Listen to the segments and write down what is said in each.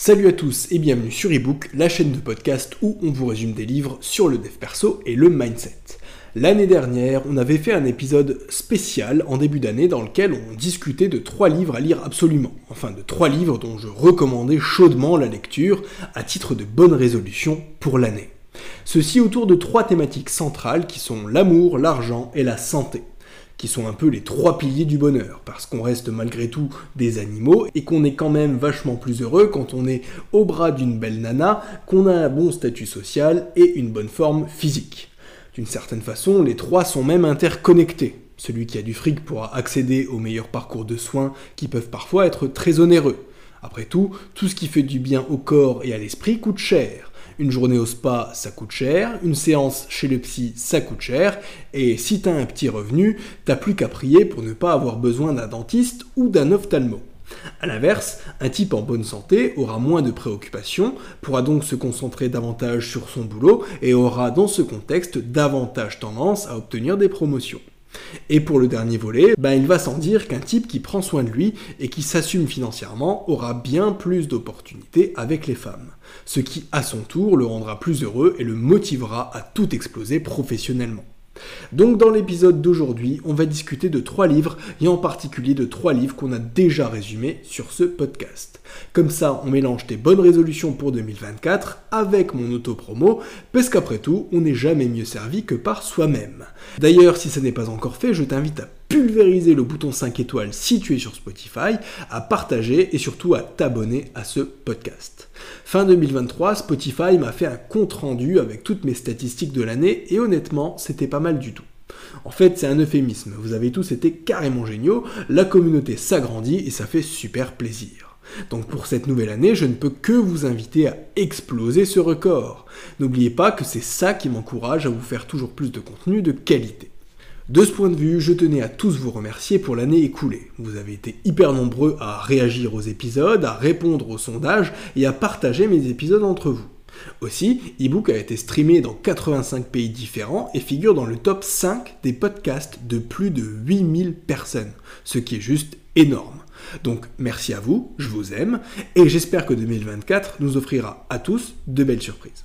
Salut à tous et bienvenue sur eBook, la chaîne de podcast où on vous résume des livres sur le dev perso et le mindset. L'année dernière, on avait fait un épisode spécial en début d'année dans lequel on discutait de trois livres à lire absolument. Enfin, de trois livres dont je recommandais chaudement la lecture à titre de bonne résolution pour l'année. Ceci autour de trois thématiques centrales qui sont l'amour, l'argent et la santé qui sont un peu les trois piliers du bonheur, parce qu'on reste malgré tout des animaux et qu'on est quand même vachement plus heureux quand on est au bras d'une belle nana, qu'on a un bon statut social et une bonne forme physique. D'une certaine façon, les trois sont même interconnectés. Celui qui a du fric pourra accéder aux meilleurs parcours de soins qui peuvent parfois être très onéreux. Après tout, tout ce qui fait du bien au corps et à l'esprit coûte cher. Une journée au spa, ça coûte cher. Une séance chez le psy, ça coûte cher. Et si t'as un petit revenu, t'as plus qu'à prier pour ne pas avoir besoin d'un dentiste ou d'un ophtalmo. A l'inverse, un type en bonne santé aura moins de préoccupations, pourra donc se concentrer davantage sur son boulot et aura dans ce contexte davantage tendance à obtenir des promotions. Et pour le dernier volet, ben il va sans dire qu'un type qui prend soin de lui et qui s'assume financièrement aura bien plus d'opportunités avec les femmes. Ce qui, à son tour, le rendra plus heureux et le motivera à tout exploser professionnellement. Donc dans l'épisode d'aujourd'hui, on va discuter de trois livres, et en particulier de trois livres qu'on a déjà résumés sur ce podcast. Comme ça, on mélange tes bonnes résolutions pour 2024 avec mon auto-promo, parce qu'après tout, on n'est jamais mieux servi que par soi-même. D'ailleurs, si ça n'est pas encore fait, je t'invite à pulvériser le bouton 5 étoiles si tu es sur Spotify, à partager et surtout à t'abonner à ce podcast. Fin 2023, Spotify m'a fait un compte rendu avec toutes mes statistiques de l'année et honnêtement, c'était pas mal du tout. En fait, c'est un euphémisme. Vous avez tous été carrément géniaux, la communauté s'agrandit et ça fait super plaisir. Donc pour cette nouvelle année, je ne peux que vous inviter à exploser ce record. N'oubliez pas que c'est ça qui m'encourage à vous faire toujours plus de contenu de qualité. De ce point de vue, je tenais à tous vous remercier pour l'année écoulée. Vous avez été hyper nombreux à réagir aux épisodes, à répondre aux sondages et à partager mes épisodes entre vous. Aussi, eBook a été streamé dans 85 pays différents et figure dans le top 5 des podcasts de plus de 8000 personnes, ce qui est juste énorme. Donc merci à vous, je vous aime, et j'espère que 2024 nous offrira à tous de belles surprises.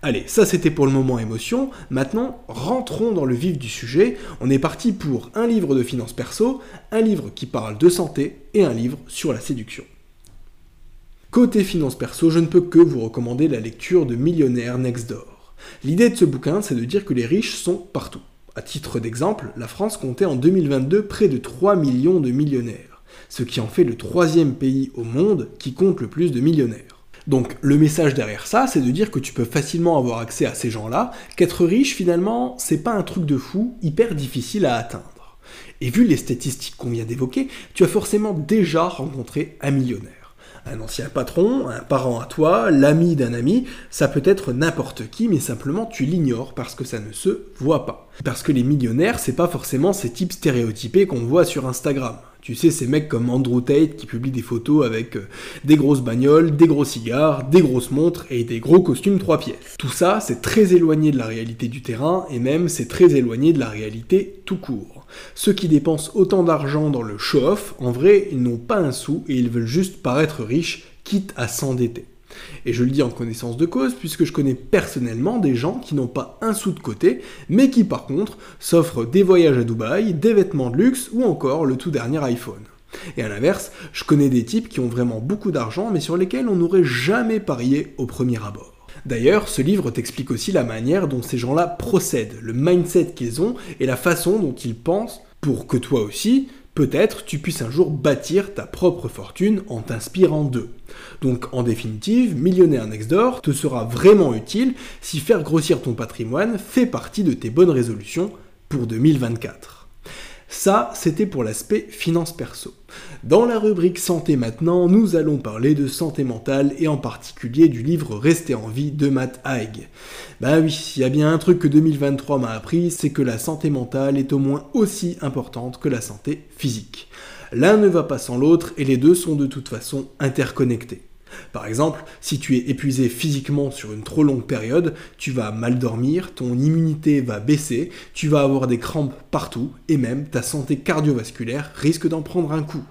Allez, ça c'était pour le moment émotion. Maintenant, rentrons dans le vif du sujet. On est parti pour un livre de finances perso, un livre qui parle de santé et un livre sur la séduction. Côté finances perso, je ne peux que vous recommander la lecture de Millionnaire Next Door. L'idée de ce bouquin, c'est de dire que les riches sont partout. À titre d'exemple, la France comptait en 2022 près de 3 millions de millionnaires, ce qui en fait le troisième pays au monde qui compte le plus de millionnaires. Donc le message derrière ça, c'est de dire que tu peux facilement avoir accès à ces gens-là, qu'être riche finalement, c'est pas un truc de fou, hyper difficile à atteindre. Et vu les statistiques qu'on vient d'évoquer, tu as forcément déjà rencontré un millionnaire. Un ancien patron, un parent à toi, l'ami d'un ami, ça peut être n'importe qui, mais simplement tu l'ignores parce que ça ne se voit pas. Parce que les millionnaires, c'est pas forcément ces types stéréotypés qu'on voit sur Instagram. Tu sais, ces mecs comme Andrew Tate qui publient des photos avec euh, des grosses bagnoles, des gros cigares, des grosses montres et des gros costumes trois pièces. Tout ça, c'est très éloigné de la réalité du terrain et même c'est très éloigné de la réalité tout court. Ceux qui dépensent autant d'argent dans le show-off, en vrai, ils n'ont pas un sou et ils veulent juste paraître riches, quitte à s'endetter. Et je le dis en connaissance de cause, puisque je connais personnellement des gens qui n'ont pas un sou de côté, mais qui par contre s'offrent des voyages à Dubaï, des vêtements de luxe ou encore le tout dernier iPhone. Et à l'inverse, je connais des types qui ont vraiment beaucoup d'argent, mais sur lesquels on n'aurait jamais parié au premier abord. D'ailleurs, ce livre t'explique aussi la manière dont ces gens-là procèdent, le mindset qu'ils ont et la façon dont ils pensent pour que toi aussi, peut-être tu puisses un jour bâtir ta propre fortune en t'inspirant d'eux. Donc en définitive, Millionnaire Next Door te sera vraiment utile si faire grossir ton patrimoine fait partie de tes bonnes résolutions pour 2024. Ça, c'était pour l'aspect finance perso. Dans la rubrique santé maintenant, nous allons parler de santé mentale et en particulier du livre Rester en vie de Matt Haig. Bah oui, il y a bien un truc que 2023 m'a appris, c'est que la santé mentale est au moins aussi importante que la santé physique. L'un ne va pas sans l'autre et les deux sont de toute façon interconnectés. Par exemple, si tu es épuisé physiquement sur une trop longue période, tu vas mal dormir, ton immunité va baisser, tu vas avoir des crampes partout et même ta santé cardiovasculaire risque d'en prendre un coup.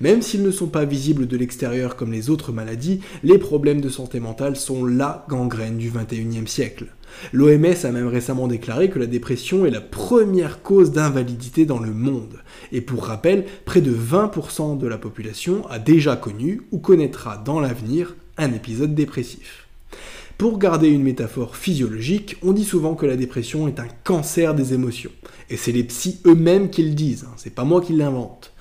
Même s'ils ne sont pas visibles de l'extérieur comme les autres maladies, les problèmes de santé mentale sont la gangrène du 21e siècle. L'OMS a même récemment déclaré que la dépression est la première cause d'invalidité dans le monde. Et pour rappel, près de 20% de la population a déjà connu ou connaîtra dans l'avenir un épisode dépressif. Pour garder une métaphore physiologique, on dit souvent que la dépression est un cancer des émotions. Et c'est les psys eux-mêmes qui le disent, hein, c'est pas moi qui l'invente.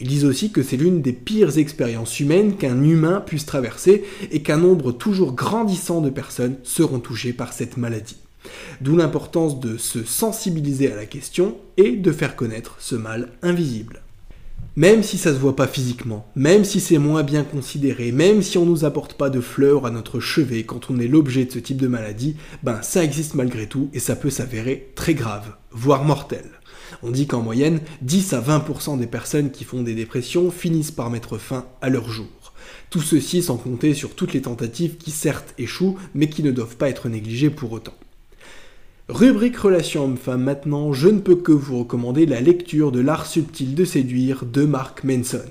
Ils disent aussi que c'est l'une des pires expériences humaines qu'un humain puisse traverser et qu'un nombre toujours grandissant de personnes seront touchées par cette maladie. D'où l'importance de se sensibiliser à la question et de faire connaître ce mal invisible. Même si ça se voit pas physiquement, même si c'est moins bien considéré, même si on nous apporte pas de fleurs à notre chevet quand on est l'objet de ce type de maladie, ben ça existe malgré tout et ça peut s'avérer très grave, voire mortel. On dit qu'en moyenne, 10 à 20% des personnes qui font des dépressions finissent par mettre fin à leur jour. Tout ceci sans compter sur toutes les tentatives qui certes échouent, mais qui ne doivent pas être négligées pour autant. Rubrique Relations hommes-femmes maintenant, je ne peux que vous recommander la lecture de L'art subtil de séduire de Mark Manson.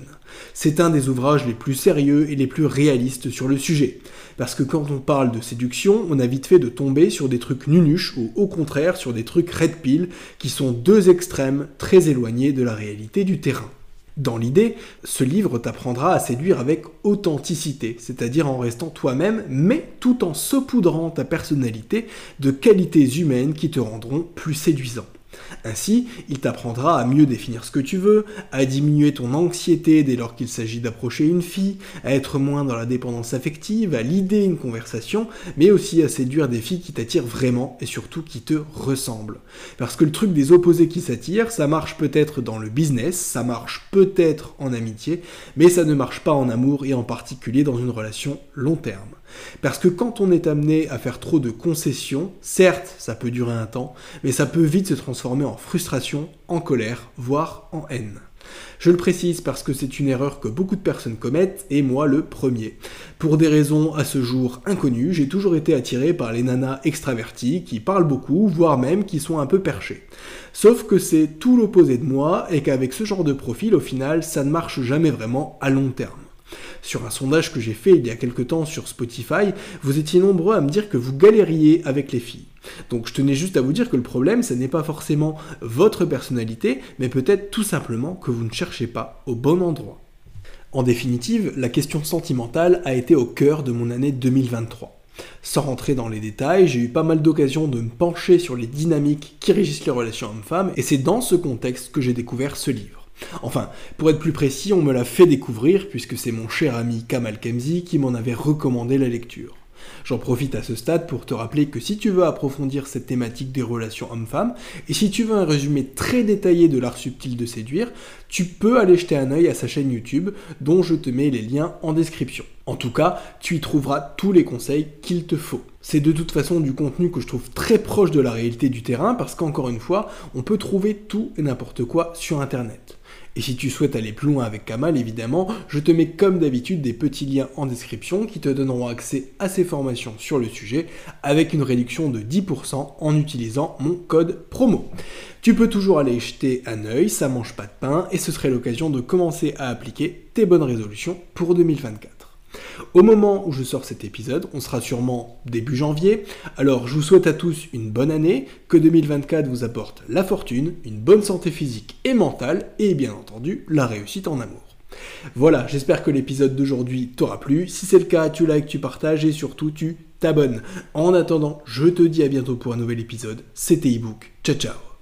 C'est un des ouvrages les plus sérieux et les plus réalistes sur le sujet. Parce que quand on parle de séduction, on a vite fait de tomber sur des trucs nunuches ou au contraire sur des trucs red pill qui sont deux extrêmes très éloignés de la réalité du terrain. Dans l'idée, ce livre t'apprendra à séduire avec authenticité, c'est-à-dire en restant toi-même, mais tout en saupoudrant ta personnalité de qualités humaines qui te rendront plus séduisant. Ainsi, il t'apprendra à mieux définir ce que tu veux, à diminuer ton anxiété dès lors qu'il s'agit d'approcher une fille, à être moins dans la dépendance affective, à lider une conversation, mais aussi à séduire des filles qui t'attirent vraiment et surtout qui te ressemblent. Parce que le truc des opposés qui s'attirent, ça marche peut-être dans le business, ça marche peut-être en amitié, mais ça ne marche pas en amour et en particulier dans une relation long terme. Parce que quand on est amené à faire trop de concessions, certes, ça peut durer un temps, mais ça peut vite se transformer en frustration, en colère, voire en haine. Je le précise parce que c'est une erreur que beaucoup de personnes commettent, et moi le premier. Pour des raisons à ce jour inconnues, j'ai toujours été attiré par les nanas extraverties qui parlent beaucoup, voire même qui sont un peu perchées. Sauf que c'est tout l'opposé de moi, et qu'avec ce genre de profil, au final, ça ne marche jamais vraiment à long terme. Sur un sondage que j'ai fait il y a quelque temps sur Spotify, vous étiez nombreux à me dire que vous galériez avec les filles. Donc je tenais juste à vous dire que le problème, ce n'est pas forcément votre personnalité, mais peut-être tout simplement que vous ne cherchez pas au bon endroit. En définitive, la question sentimentale a été au cœur de mon année 2023. Sans rentrer dans les détails, j'ai eu pas mal d'occasions de me pencher sur les dynamiques qui régissent les relations hommes-femmes, et c'est dans ce contexte que j'ai découvert ce livre. Enfin, pour être plus précis, on me l'a fait découvrir puisque c'est mon cher ami Kamal Kemzi qui m'en avait recommandé la lecture. J'en profite à ce stade pour te rappeler que si tu veux approfondir cette thématique des relations hommes-femmes, et si tu veux un résumé très détaillé de l'art subtil de séduire, tu peux aller jeter un œil à sa chaîne YouTube, dont je te mets les liens en description. En tout cas, tu y trouveras tous les conseils qu'il te faut. C'est de toute façon du contenu que je trouve très proche de la réalité du terrain, parce qu'encore une fois, on peut trouver tout et n'importe quoi sur Internet. Et si tu souhaites aller plus loin avec Kamal, évidemment, je te mets comme d'habitude des petits liens en description qui te donneront accès à ces formations sur le sujet avec une réduction de 10% en utilisant mon code promo. Tu peux toujours aller jeter un œil, ça mange pas de pain et ce serait l'occasion de commencer à appliquer tes bonnes résolutions pour 2024. Au moment où je sors cet épisode, on sera sûrement début janvier, alors je vous souhaite à tous une bonne année, que 2024 vous apporte la fortune, une bonne santé physique et mentale, et bien entendu la réussite en amour. Voilà, j'espère que l'épisode d'aujourd'hui t'aura plu. Si c'est le cas, tu likes, tu partages et surtout tu t'abonnes. En attendant, je te dis à bientôt pour un nouvel épisode. C'était ebook. Ciao ciao